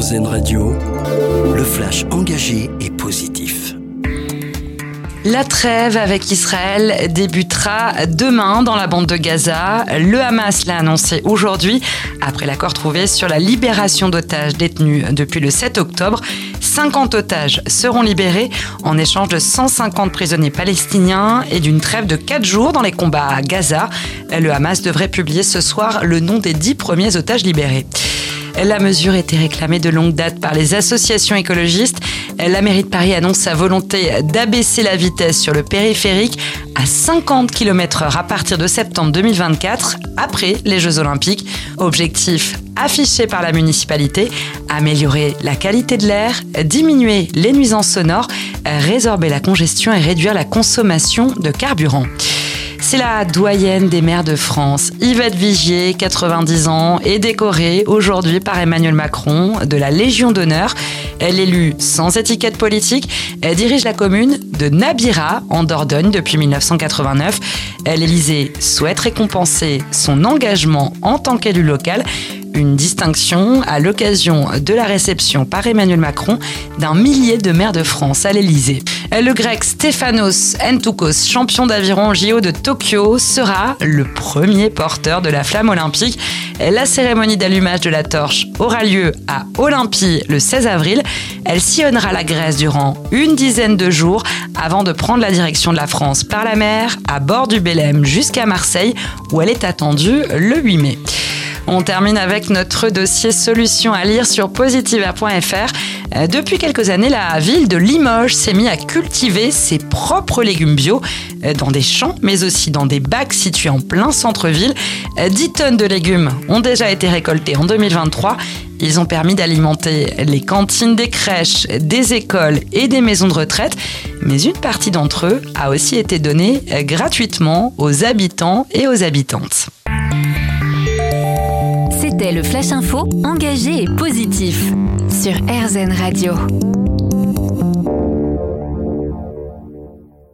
Radio, le flash engagé et positif. La trêve avec Israël débutera demain dans la bande de Gaza. Le Hamas l'a annoncé aujourd'hui après l'accord trouvé sur la libération d'otages détenus depuis le 7 octobre. 50 otages seront libérés en échange de 150 prisonniers palestiniens et d'une trêve de 4 jours dans les combats à Gaza. Le Hamas devrait publier ce soir le nom des 10 premiers otages libérés. La mesure était réclamée de longue date par les associations écologistes. La mairie de Paris annonce sa volonté d'abaisser la vitesse sur le périphérique à 50 km/h à partir de septembre 2024, après les Jeux Olympiques. Objectif affiché par la municipalité, améliorer la qualité de l'air, diminuer les nuisances sonores, résorber la congestion et réduire la consommation de carburant. C'est la doyenne des maires de France. Yvette Vigier, 90 ans, est décorée aujourd'hui par Emmanuel Macron de la Légion d'honneur. Elle est élue sans étiquette politique. Elle dirige la commune de Nabira en Dordogne depuis 1989. L'Élysée souhaite récompenser son engagement en tant qu'élu local une distinction à l'occasion de la réception par Emmanuel Macron d'un millier de maires de France à l'Elysée. Le grec Stefanos Entoukos, champion d'aviron JO de Tokyo, sera le premier porteur de la flamme olympique. La cérémonie d'allumage de la torche aura lieu à Olympie le 16 avril. Elle sillonnera la Grèce durant une dizaine de jours avant de prendre la direction de la France par la mer à bord du Belém jusqu'à Marseille où elle est attendue le 8 mai. On termine avec notre dossier solution à lire sur positiver.fr. Euh, depuis quelques années, la ville de Limoges s'est mise à cultiver ses propres légumes bio euh, dans des champs, mais aussi dans des bacs situés en plein centre-ville. 10 euh, tonnes de légumes ont déjà été récoltées en 2023. Ils ont permis d'alimenter les cantines des crèches, des écoles et des maisons de retraite, mais une partie d'entre eux a aussi été donnée gratuitement aux habitants et aux habitantes. C'était le Flash Info engagé et positif sur RZN Radio.